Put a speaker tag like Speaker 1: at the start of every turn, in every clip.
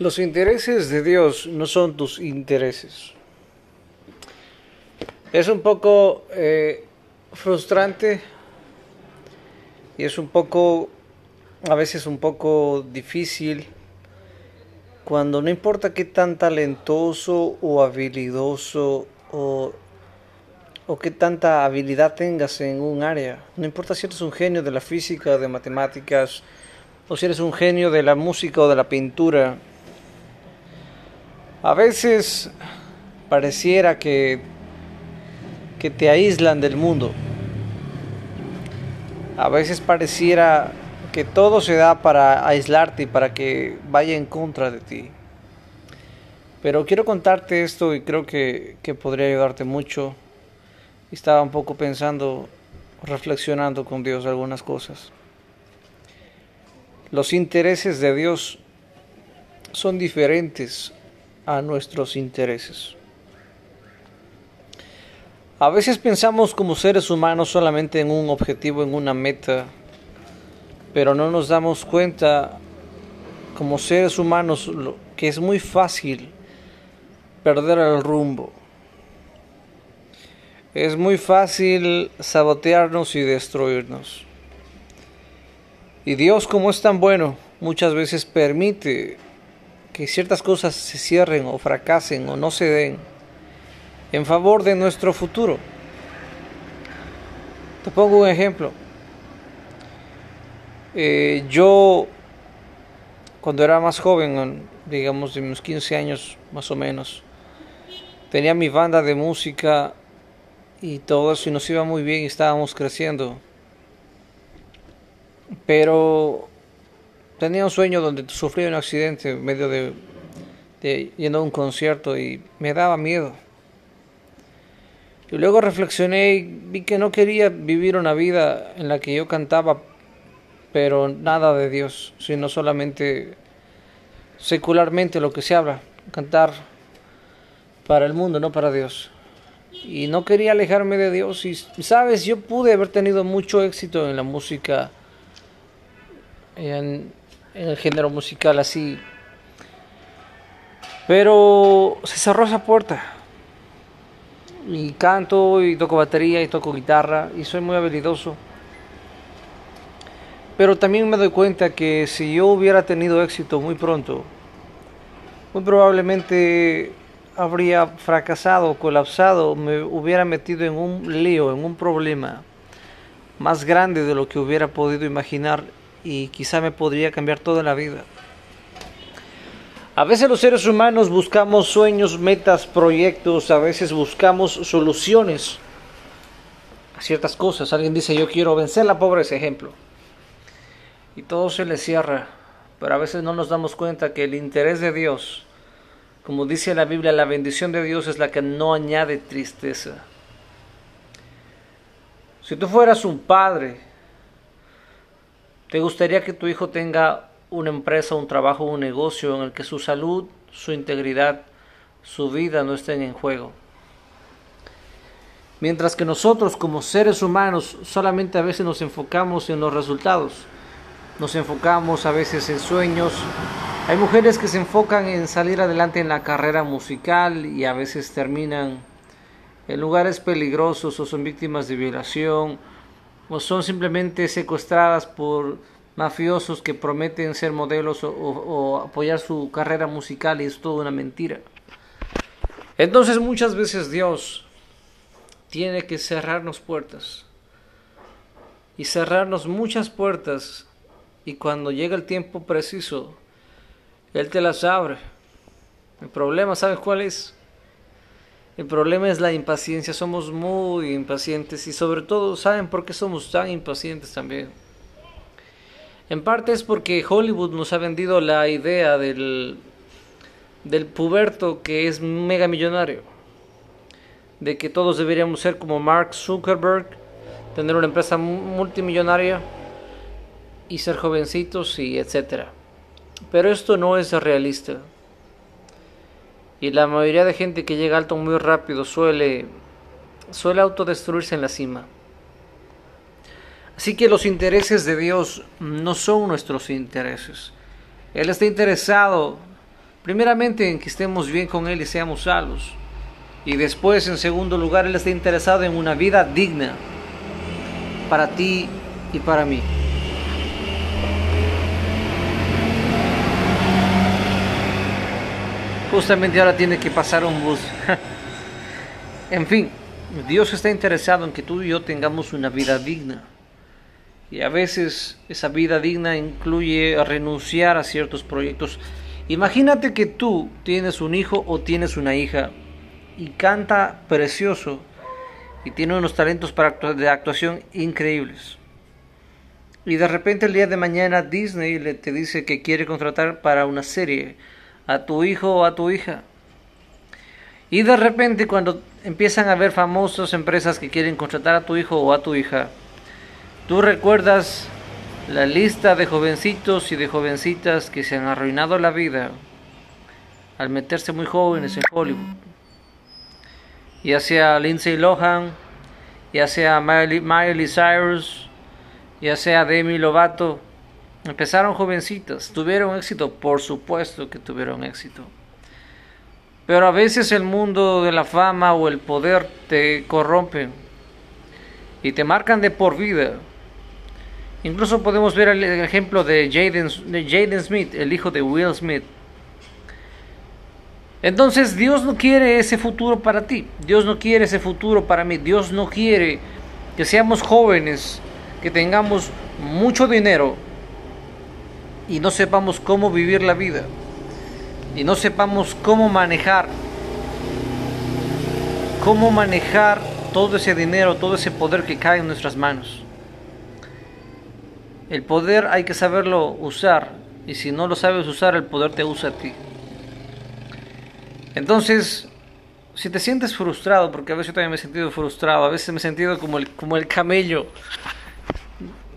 Speaker 1: Los intereses de Dios no son tus intereses. Es un poco eh, frustrante y es un poco, a veces un poco difícil cuando no importa qué tan talentoso o habilidoso o, o qué tanta habilidad tengas en un área, no importa si eres un genio de la física, de matemáticas, o si eres un genio de la música o de la pintura, a veces pareciera que, que te aíslan del mundo. A veces pareciera que todo se da para aislarte y para que vaya en contra de ti. Pero quiero contarte esto y creo que, que podría ayudarte mucho. Estaba un poco pensando, reflexionando con Dios algunas cosas. Los intereses de Dios son diferentes a nuestros intereses. A veces pensamos como seres humanos solamente en un objetivo, en una meta, pero no nos damos cuenta como seres humanos que es muy fácil perder el rumbo. Es muy fácil sabotearnos y destruirnos. Y Dios como es tan bueno, muchas veces permite que ciertas cosas se cierren o fracasen o no se den en favor de nuestro futuro. Te pongo un ejemplo. Eh, yo, cuando era más joven, digamos de unos 15 años más o menos, tenía mi banda de música y todo eso y nos iba muy bien y estábamos creciendo. Pero tenía un sueño donde sufrí un accidente en medio de, yendo a un concierto y me daba miedo. Y luego reflexioné y vi que no quería vivir una vida en la que yo cantaba, pero nada de Dios, sino solamente secularmente lo que se habla, cantar para el mundo, no para Dios. Y no quería alejarme de Dios. Y sabes, yo pude haber tenido mucho éxito en la música en, el género musical así. Pero se cerró esa puerta. Y canto y toco batería y toco guitarra y soy muy habilidoso. Pero también me doy cuenta que si yo hubiera tenido éxito muy pronto, muy probablemente habría fracasado, colapsado, me hubiera metido en un lío, en un problema más grande de lo que hubiera podido imaginar y quizá me podría cambiar toda la vida. A veces los seres humanos buscamos sueños, metas, proyectos, a veces buscamos soluciones a ciertas cosas. Alguien dice yo quiero vencer la pobreza, ejemplo. Y todo se le cierra, pero a veces no nos damos cuenta que el interés de Dios, como dice la Biblia, la bendición de Dios es la que no añade tristeza. Si tú fueras un padre ¿Te gustaría que tu hijo tenga una empresa, un trabajo, un negocio en el que su salud, su integridad, su vida no estén en juego? Mientras que nosotros como seres humanos solamente a veces nos enfocamos en los resultados, nos enfocamos a veces en sueños. Hay mujeres que se enfocan en salir adelante en la carrera musical y a veces terminan en lugares peligrosos o son víctimas de violación o son simplemente secuestradas por mafiosos que prometen ser modelos o, apoyar su carrera musical y es toda una mentira. Entonces muchas veces Dios tiene que cerrarnos puertas y cerrarnos muchas puertas y cuando llega el tiempo preciso, Él te las abre. El problema, ¿sabes cuál es? El problema es la impaciencia, somos muy impacientes y sobre todo, ¿saben por qué somos tan impacientes también? En parte es porque Hollywood nos ha vendido la idea del, del puberto que es mega millonario, de que todos deberíamos ser como Mark Zuckerberg, tener una empresa multimillonaria y ser jovencitos y etcétera. Pero esto no es realista. Y la mayoría de gente que llega alto muy rápido suele, suele autodestruirse en la cima. Así que los intereses de Dios no son nuestros intereses. Él está interesado Primeramente en que estemos bien con Él y seamos salvos. Y después, en segundo lugar, Él está interesado en una vida digna para ti y para mí. Justamente ahora tiene que pasar un bus. en fin, Dios está interesado en que tú y yo tengamos una vida digna. Y a veces esa vida digna incluye renunciar a ciertos proyectos. Imagínate que tú tienes un hijo o tienes una hija y canta precioso y tiene unos talentos para de actuación increíbles. Y de repente el día de mañana Disney le te dice que quiere contratar para una serie a tu hijo o a tu hija. Y de repente cuando empiezan a haber famosas empresas que quieren contratar a tu hijo o a tu hija, tú recuerdas la lista de jovencitos y de jovencitas que se han arruinado la vida al meterse muy jóvenes en Hollywood. Ya sea Lindsay Lohan, ya sea Miley, Miley Cyrus, ya sea Demi Lovato, Empezaron jovencitas, tuvieron éxito, por supuesto que tuvieron éxito. Pero a veces el mundo de la fama o el poder te corrompen y te marcan de por vida. Incluso podemos ver el ejemplo de Jaden, de Jaden Smith, el hijo de Will Smith. Entonces Dios no quiere ese futuro para ti. Dios no quiere ese futuro para mí. Dios no quiere que seamos jóvenes, que tengamos mucho dinero, y no sepamos cómo vivir la vida y no sepamos cómo manejar cómo manejar todo ese dinero, todo ese poder que cae en nuestras manos. El poder hay que saberlo usar y si no lo sabes usar, el poder te usa a ti. Entonces, si te sientes frustrado, porque a veces yo también me he sentido frustrado, a veces me he sentido como el, como el camello.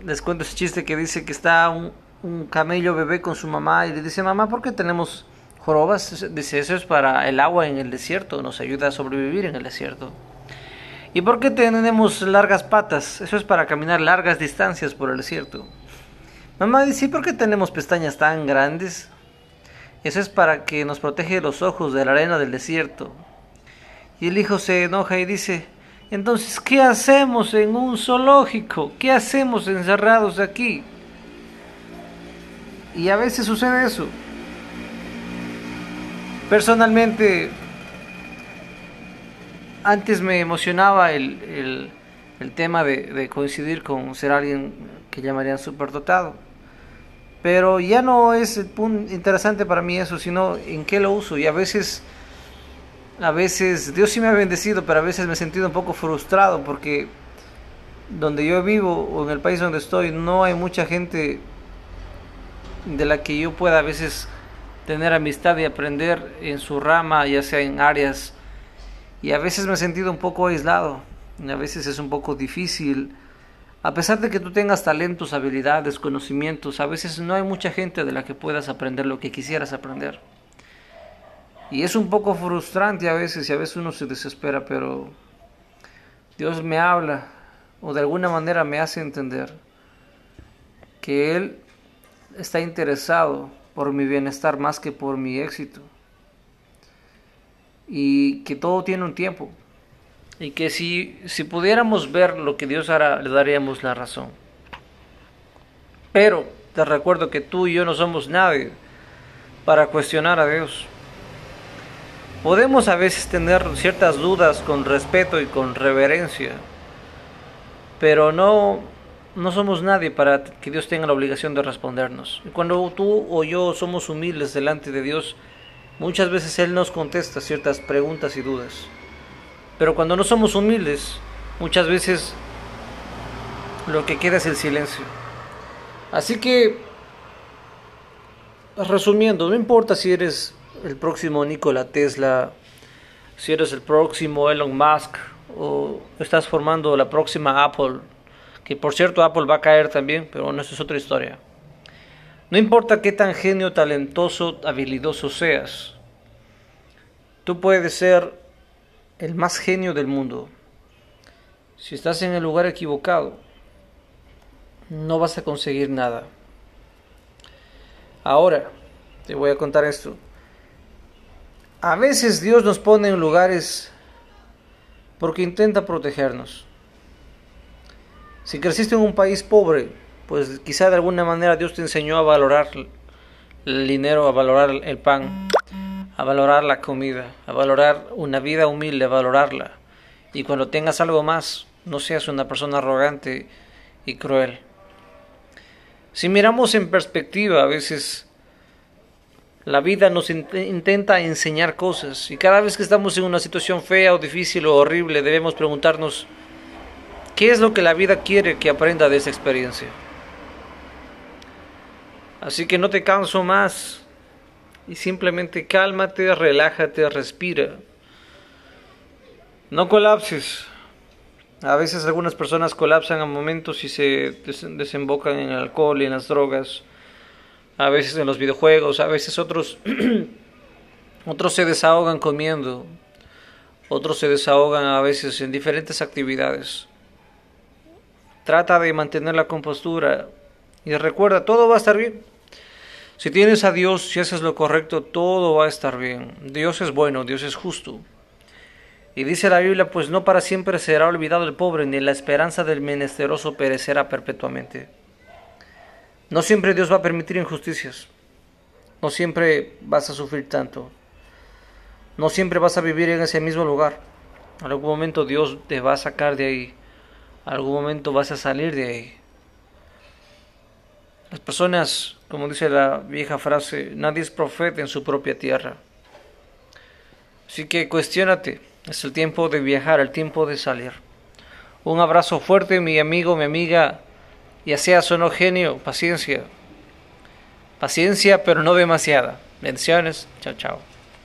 Speaker 1: Les cuento ese chiste que dice que está un, un camello bebé con su mamá y le dice, mamá, ¿por qué tenemos jorobas? Dice, eso es para el agua en el desierto, nos ayuda a sobrevivir en el desierto. ¿Y por qué tenemos largas patas? Eso es para caminar largas distancias por el desierto. Mamá dice, ¿y por qué tenemos pestañas tan grandes? Eso es para que nos protege los ojos de la arena del desierto. Y el hijo se enoja y dice, entonces, ¿qué hacemos en un zoológico? ¿Qué hacemos encerrados aquí? Y a veces sucede eso. Personalmente, antes me emocionaba el, tema de, coincidir con ser alguien que llamarían superdotado. Pero ya no es interesante para mí eso, sino en qué lo uso. Y a veces, a veces, Dios sí me ha bendecido, pero a veces me he sentido un poco frustrado porque donde yo vivo o en el país donde estoy no hay mucha gente de la que yo pueda a veces tener amistad y aprender en su rama, ya sea en áreas. Y a veces me he sentido un poco aislado, a veces es un poco difícil. A pesar de que tú tengas talentos, habilidades, conocimientos, a veces no hay mucha gente de la que puedas aprender lo que quisieras aprender. Y es un poco frustrante a veces y a veces uno se desespera, pero Dios me habla o de alguna manera me hace entender que Él está interesado por mi bienestar más que por mi éxito. Y que todo tiene un tiempo. Y que si, si pudiéramos ver lo que Dios hará, le daríamos la razón. Pero te recuerdo que tú y yo no somos nadie para cuestionar a Dios. Podemos a veces tener ciertas dudas con respeto y con reverencia, pero no no somos nadie para que Dios tenga la obligación de respondernos. Y cuando tú o yo somos humildes delante de Dios, muchas veces Él nos contesta ciertas preguntas y dudas. Pero cuando no somos humildes, muchas veces lo que queda es el silencio. Así que, resumiendo, no importa si eres el próximo Nikola Tesla, si eres el próximo Elon Musk o estás formando la próxima Apple, que por cierto Apple va a caer también, pero bueno, eso es otra historia. No importa qué tan genio, talentoso, habilidoso seas, tú puedes ser el más genio del mundo. Si estás en el lugar equivocado, no vas a conseguir nada. Ahora, te voy a contar esto. A veces Dios nos pone en lugares porque intenta protegernos. Si creciste en un país pobre, pues quizá de alguna manera Dios te enseñó a valorar el dinero, a valorar el pan, a valorar la comida, a valorar una vida humilde, a valorarla. Y cuando tengas algo más, no seas una persona arrogante y cruel. Si miramos en perspectiva, a veces la vida nos intenta enseñar cosas y cada vez que estamos en una situación fea o difícil o horrible debemos preguntarnos, ¿qué es lo que la vida quiere que aprenda de esa experiencia? Así que no te canso más y simplemente cálmate, relájate, respira. No colapses. A veces algunas personas colapsan a momentos y se desembocan en el alcohol y en las drogas. A veces en los videojuegos, a veces otros otros se desahogan comiendo. Otros se desahogan a veces en diferentes actividades. Trata de mantener la compostura y recuerda, todo va a estar bien. Si tienes a Dios, si haces lo correcto, todo va a estar bien. Dios es bueno, Dios es justo. Y dice la Biblia, pues no para siempre será olvidado el pobre, ni la esperanza del menesteroso perecerá perpetuamente. No siempre Dios va a permitir injusticias. No siempre vas a sufrir tanto. No siempre vas a vivir en ese mismo lugar. En algún momento Dios te va a sacar de ahí. Algún momento vas a salir de ahí. Las personas, como dice la vieja frase, nadie es profeta en su propia tierra. Así que cuestionate, es el tiempo de viajar, el tiempo de salir. Un abrazo fuerte, mi amigo, mi amiga, ya sea o genio, paciencia. Paciencia, pero no demasiada. Bendiciones, chao, chao.